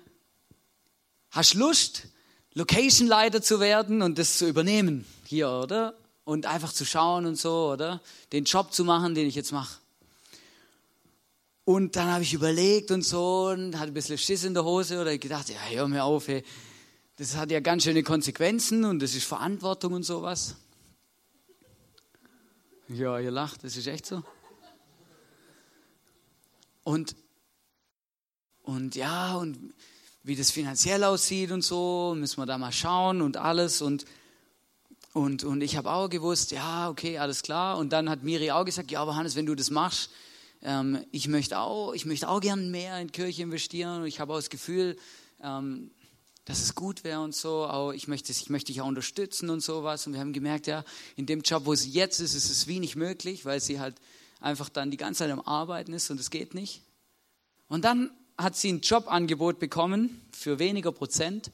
hast Lust, Location-Leiter zu werden und das zu übernehmen hier, oder? Und einfach zu schauen und so, oder? Den Job zu machen, den ich jetzt mache. Und dann habe ich überlegt und so und hatte ein bisschen Schiss in der Hose oder gedacht, ja, hör mir auf, hey. das hat ja ganz schöne Konsequenzen und das ist Verantwortung und sowas. Ja, ihr lacht, das ist echt so. Und, und ja, und wie das finanziell aussieht und so, müssen wir da mal schauen und alles. Und, und, und ich habe auch gewusst, ja, okay, alles klar. Und dann hat Miri auch gesagt, ja, aber Hannes, wenn du das machst, ähm, ich möchte auch, ich auch gern mehr in Kirche investieren. Und ich habe auch das Gefühl, ähm, dass es gut wäre und so. Auch ich möchte, ich möchte dich auch unterstützen und sowas. Und wir haben gemerkt, ja, in dem Job, wo sie jetzt ist, ist es wie nicht möglich, weil sie halt einfach dann die ganze Zeit am Arbeiten ist und es geht nicht. Und dann hat sie ein Jobangebot bekommen für weniger Prozent.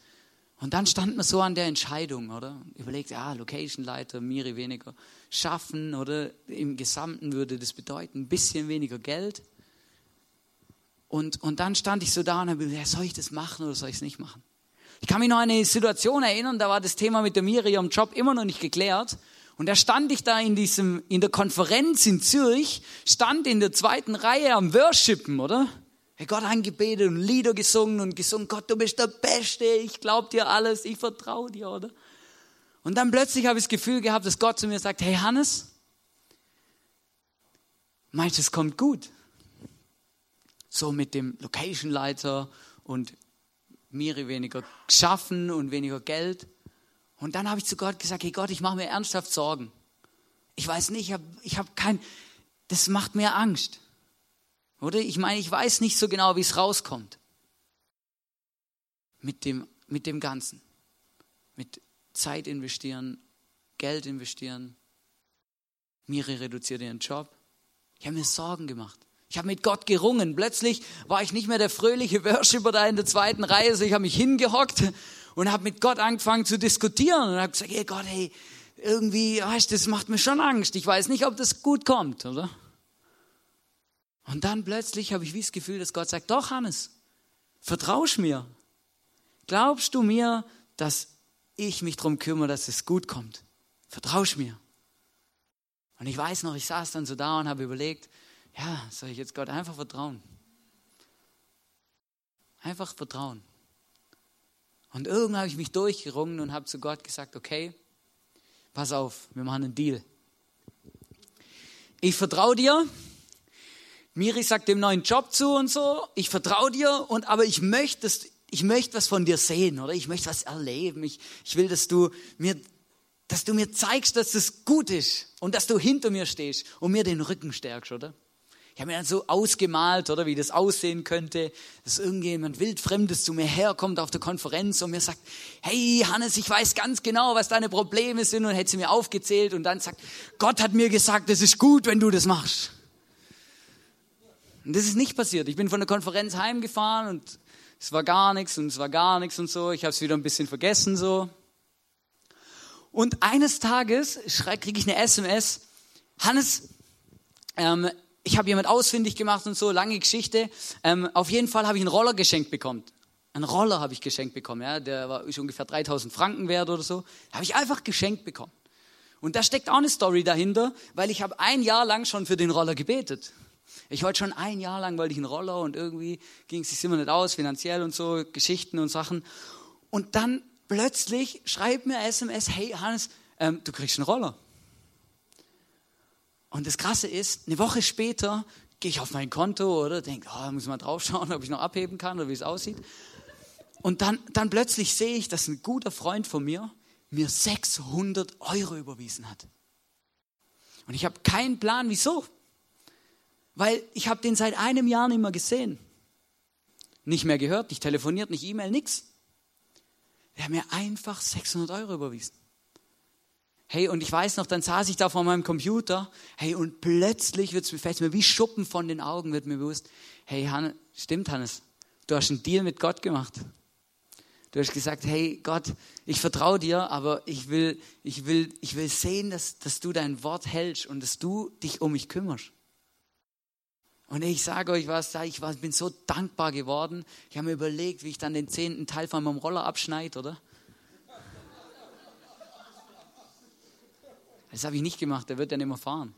Und dann stand man so an der Entscheidung, oder? Überlegt, ja, Location-Leiter, Miri weniger schaffen, oder? Im Gesamten würde das bedeuten, ein bisschen weniger Geld. Und, und dann stand ich so da und habe gesagt, soll ich das machen oder soll ich es nicht machen? Ich kann mich noch an eine Situation erinnern, da war das Thema mit der Miri am Job immer noch nicht geklärt. Und da stand ich da in diesem, in der Konferenz in Zürich, stand in der zweiten Reihe am Worshipen, oder? Hey, Gott angebetet und Lieder gesungen und gesungen, Gott, du bist der Beste, ich glaub dir alles, ich vertraue dir, oder? Und dann plötzlich habe ich das Gefühl gehabt, dass Gott zu mir sagt, hey Hannes, meinst du, es kommt gut? So mit dem Location-Leiter und Miri weniger geschaffen und weniger Geld. Und dann habe ich zu Gott gesagt, hey Gott, ich mache mir ernsthaft Sorgen. Ich weiß nicht, ich habe ich hab kein, das macht mir Angst. Oder? Ich meine, ich weiß nicht so genau, wie es rauskommt. Mit dem, mit dem Ganzen. Mit Zeit investieren, Geld investieren. Miri reduziert ihren Job. Ich habe mir Sorgen gemacht. Ich habe mit Gott gerungen. Plötzlich war ich nicht mehr der fröhliche Worshipper da in der zweiten Reihe. Also ich habe mich hingehockt und habe mit Gott angefangen zu diskutieren und habe gesagt, hey Gott, hey, irgendwie, weißt, das macht mir schon Angst. Ich weiß nicht, ob das gut kommt, oder? Und dann plötzlich habe ich wie das Gefühl, dass Gott sagt, doch Hannes, vertraust mir. Glaubst du mir, dass ich mich darum kümmere, dass es gut kommt? Vertraust mir. Und ich weiß noch, ich saß dann so da und habe überlegt, ja, soll ich jetzt Gott einfach vertrauen? Einfach vertrauen. Und irgendwann habe ich mich durchgerungen und habe zu Gott gesagt, okay, pass auf, wir machen einen Deal. Ich vertraue dir. Miri sagt dem neuen Job zu und so. Ich vertraue dir und aber ich möchte, dass, ich möchte was von dir sehen oder ich möchte was erleben. Ich, ich will, dass du mir, dass du mir zeigst, dass das gut ist und dass du hinter mir stehst und mir den Rücken stärkst, oder? Ich habe mir dann so ausgemalt, oder wie das aussehen könnte, dass irgendjemand wildfremdes zu mir herkommt auf der Konferenz und mir sagt, hey Hannes, ich weiß ganz genau, was deine Probleme sind und hätte sie mir aufgezählt und dann sagt, Gott hat mir gesagt, es ist gut, wenn du das machst. Und das ist nicht passiert. Ich bin von der Konferenz heimgefahren und es war gar nichts und es war gar nichts und so. Ich habe es wieder ein bisschen vergessen so. Und eines Tages kriege ich eine SMS, Hannes, ähm, ich habe jemand ausfindig gemacht und so, lange Geschichte. Ähm, auf jeden Fall habe ich einen Roller geschenkt bekommen. Einen Roller habe ich geschenkt bekommen, ja, der war ist ungefähr 3000 Franken wert oder so. Habe ich einfach geschenkt bekommen. Und da steckt auch eine Story dahinter, weil ich habe ein Jahr lang schon für den Roller gebetet. Ich wollte schon ein Jahr lang, weil ich einen Roller und irgendwie ging es sich immer nicht aus, finanziell und so, Geschichten und Sachen. Und dann plötzlich schreibt mir SMS, hey Hannes, ähm, du kriegst einen Roller. Und das Krasse ist, eine Woche später gehe ich auf mein Konto oder denke, oh, muss mal drauf schauen, ob ich noch abheben kann oder wie es aussieht. Und dann, dann plötzlich sehe ich, dass ein guter Freund von mir mir 600 Euro überwiesen hat. Und ich habe keinen Plan, wieso. Weil ich habe den seit einem Jahr nicht mehr gesehen. Nicht mehr gehört, nicht telefoniert, nicht E-Mail, nichts. Er hat mir einfach 600 Euro überwiesen. Hey, und ich weiß noch, dann saß ich da vor meinem Computer. Hey, und plötzlich wird's mir, fällt mir wie Schuppen von den Augen, wird mir bewusst. Hey, Hannes, stimmt, Hannes. Du hast einen Deal mit Gott gemacht. Du hast gesagt, hey Gott, ich vertraue dir, aber ich will, ich will, ich will sehen, dass, dass du dein Wort hältst und dass du dich um mich kümmerst. Und ich sage euch was, ich bin so dankbar geworden. Ich habe mir überlegt, wie ich dann den zehnten Teil von meinem Roller abschneide, oder? Das habe ich nicht gemacht, der wird ja nicht mehr fahren.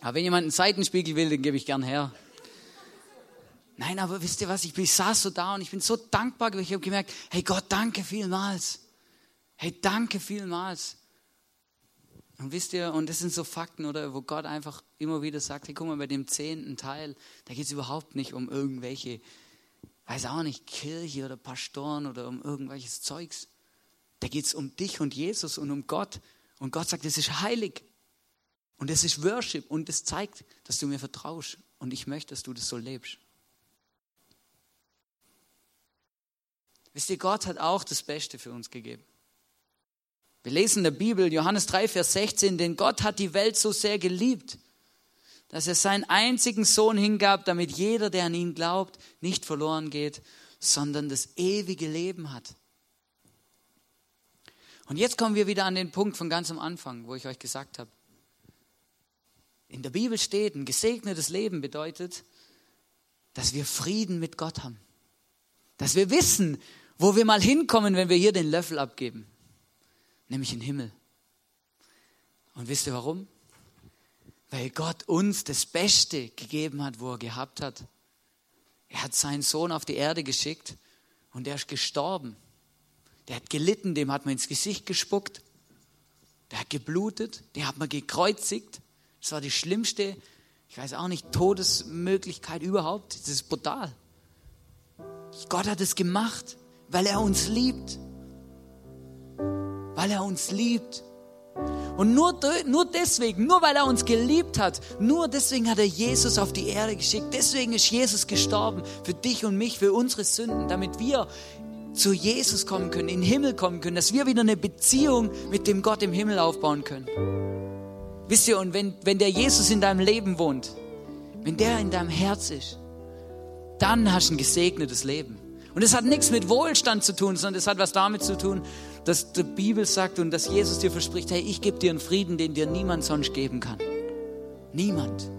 Aber wenn jemand einen Seitenspiegel will, den gebe ich gern her. Nein, aber wisst ihr was, ich, ich saß so da und ich bin so dankbar, ich habe gemerkt, hey Gott, danke vielmals. Hey, danke vielmals. Und wisst ihr, und das sind so Fakten, oder, wo Gott einfach immer wieder sagt, hey, guck mal, bei dem zehnten Teil, da geht es überhaupt nicht um irgendwelche, weiß auch nicht, Kirche oder Pastoren oder um irgendwelches Zeugs. Da geht es um dich und Jesus und um Gott. Und Gott sagt, es ist heilig. Und es ist Worship. Und es zeigt, dass du mir vertraust. Und ich möchte, dass du das so lebst. Wisst ihr, Gott hat auch das Beste für uns gegeben. Wir lesen in der Bibel, Johannes 3, Vers 16, denn Gott hat die Welt so sehr geliebt, dass er seinen einzigen Sohn hingab, damit jeder, der an ihn glaubt, nicht verloren geht, sondern das ewige Leben hat. Und jetzt kommen wir wieder an den Punkt von ganz am Anfang, wo ich euch gesagt habe. In der Bibel steht, ein gesegnetes Leben bedeutet, dass wir Frieden mit Gott haben. Dass wir wissen, wo wir mal hinkommen, wenn wir hier den Löffel abgeben nämlich den Himmel. Und wisst ihr warum? Weil Gott uns das Beste gegeben hat, wo er gehabt hat. Er hat seinen Sohn auf die Erde geschickt und er ist gestorben. Der hat gelitten, dem hat man ins Gesicht gespuckt. Der hat geblutet, den hat man gekreuzigt. Das war die schlimmste, ich weiß auch nicht, Todesmöglichkeit überhaupt. Das ist brutal. Gott hat es gemacht, weil er uns liebt weil er uns liebt. Und nur, nur deswegen, nur weil er uns geliebt hat, nur deswegen hat er Jesus auf die Erde geschickt. Deswegen ist Jesus gestorben für dich und mich, für unsere Sünden, damit wir zu Jesus kommen können, in den Himmel kommen können, dass wir wieder eine Beziehung mit dem Gott im Himmel aufbauen können. Wisst ihr, und wenn, wenn der Jesus in deinem Leben wohnt, wenn der in deinem Herz ist, dann hast du ein gesegnetes Leben. Und es hat nichts mit Wohlstand zu tun, sondern es hat was damit zu tun, dass die Bibel sagt und dass Jesus dir verspricht, hey, ich gebe dir einen Frieden, den dir niemand sonst geben kann. Niemand.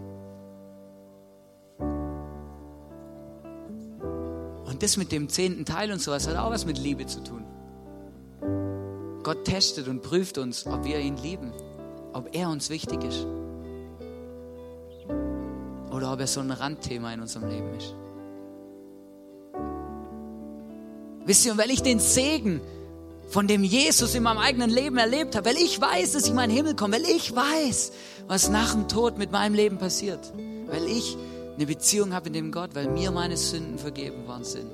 Und das mit dem zehnten Teil und sowas hat auch was mit Liebe zu tun. Gott testet und prüft uns, ob wir ihn lieben, ob er uns wichtig ist. Oder ob er so ein Randthema in unserem Leben ist. Wisst ihr, und weil ich den Segen von dem Jesus in meinem eigenen Leben erlebt habe, weil ich weiß, dass ich in meinen Himmel komme, weil ich weiß, was nach dem Tod mit meinem Leben passiert, weil ich eine Beziehung habe mit dem Gott, weil mir meine Sünden vergeben worden sind.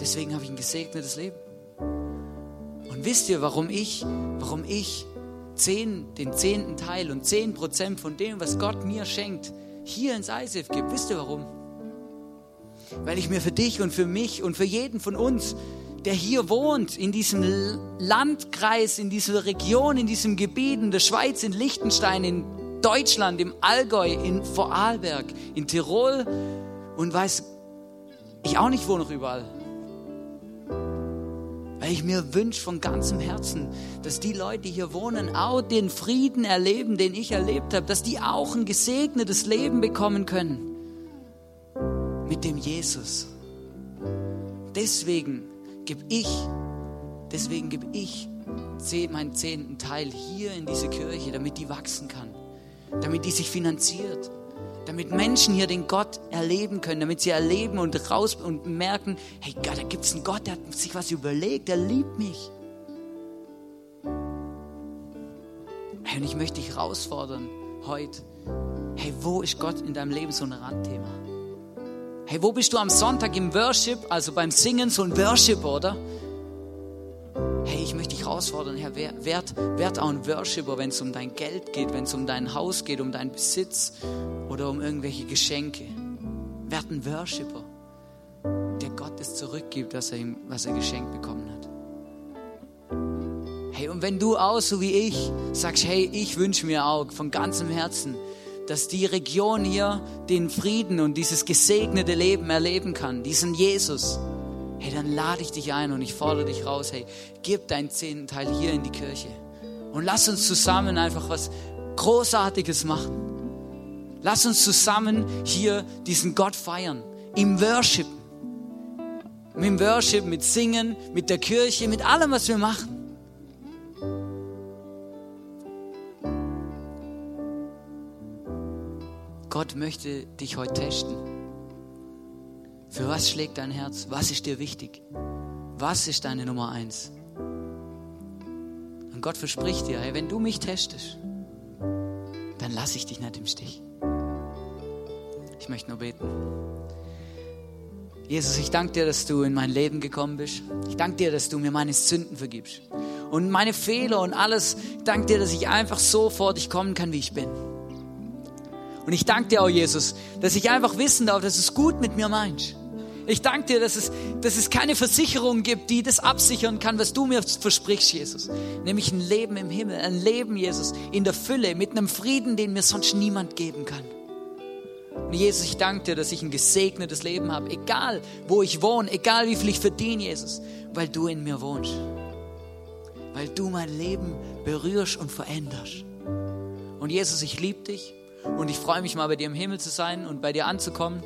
Deswegen habe ich ein gesegnetes Leben. Und wisst ihr, warum ich, warum ich zehn, den zehnten Teil und zehn Prozent von dem, was Gott mir schenkt, hier ins ISF gebe? Wisst ihr warum? weil ich mir für dich und für mich und für jeden von uns, der hier wohnt, in diesem Landkreis, in dieser Region, in diesem Gebiet, in der Schweiz, in Liechtenstein, in Deutschland, im Allgäu, in Vorarlberg, in Tirol und weiß ich auch nicht, wo noch überall. Weil ich mir wünsche von ganzem Herzen, dass die Leute, die hier wohnen, auch den Frieden erleben, den ich erlebt habe, dass die auch ein gesegnetes Leben bekommen können mit dem Jesus. Deswegen gebe ich, deswegen gebe ich meinen zehnten Teil hier in diese Kirche, damit die wachsen kann, damit die sich finanziert, damit Menschen hier den Gott erleben können, damit sie erleben und raus und merken, hey Gott, da gibt es einen Gott, der hat sich was überlegt, der liebt mich. Hey, und ich möchte dich herausfordern heute. Hey, wo ist Gott in deinem Leben so ein Randthema? Hey, wo bist du am Sonntag im Worship, also beim Singen, so ein Worship, oder? Hey, ich möchte dich herausfordern, Herr, werd, werd auch ein Worshipper, wenn es um dein Geld geht, wenn es um dein Haus geht, um deinen Besitz oder um irgendwelche Geschenke. Werd ein Worshipper, der Gott es zurückgibt, was er, ihm, was er geschenkt bekommen hat. Hey, und wenn du auch, so wie ich, sagst, hey, ich wünsche mir auch von ganzem Herzen, dass die Region hier den Frieden und dieses gesegnete Leben erleben kann, diesen Jesus, hey, dann lade ich dich ein und ich fordere dich raus, hey, gib deinen zehnten Teil hier in die Kirche. Und lass uns zusammen einfach was Großartiges machen. Lass uns zusammen hier diesen Gott feiern, im Worship, mit Worship, mit Singen, mit der Kirche, mit allem, was wir machen. Gott möchte dich heute testen. Für was schlägt dein Herz? Was ist dir wichtig? Was ist deine Nummer eins? Und Gott verspricht dir, hey, wenn du mich testest, dann lasse ich dich nicht im Stich. Ich möchte nur beten. Jesus, ich danke dir, dass du in mein Leben gekommen bist. Ich danke dir, dass du mir meine Sünden vergibst. Und meine Fehler und alles. Ich danke dir, dass ich einfach so vor dich kommen kann, wie ich bin. Und ich danke dir auch, Jesus, dass ich einfach wissen darf, dass es gut mit mir meinst. Ich danke dir, dass es, dass es keine Versicherung gibt, die das absichern kann, was du mir versprichst, Jesus. Nämlich ein Leben im Himmel, ein Leben, Jesus, in der Fülle, mit einem Frieden, den mir sonst niemand geben kann. Und Jesus, ich danke dir, dass ich ein gesegnetes Leben habe, egal wo ich wohne, egal wie viel ich verdiene, Jesus, weil du in mir wohnst. Weil du mein Leben berührst und veränderst. Und Jesus, ich liebe dich und ich freue mich mal bei dir im Himmel zu sein und bei dir anzukommen.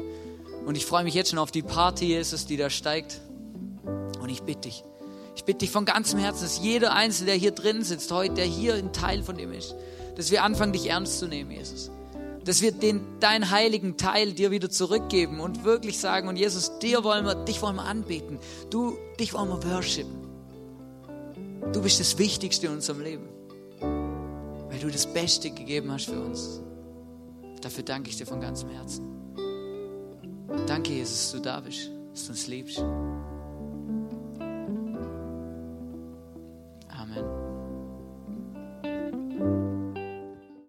Und ich freue mich jetzt schon auf die Party, Jesus, die da steigt. Und ich bitte dich, ich bitte dich von ganzem Herzen, dass jeder Einzelne, der hier drin sitzt heute, der hier ein Teil von dem ist, dass wir anfangen, dich ernst zu nehmen, Jesus. Dass wir den, deinen heiligen Teil dir wieder zurückgeben und wirklich sagen, und Jesus, dir wollen wir, dich wollen wir anbeten. Du, dich wollen wir worshipen. Du bist das Wichtigste in unserem Leben. Weil du das Beste gegeben hast für uns. Dafür danke ich dir von ganzem Herzen. Danke, Jesus, dass du da bist, dass du uns liebst.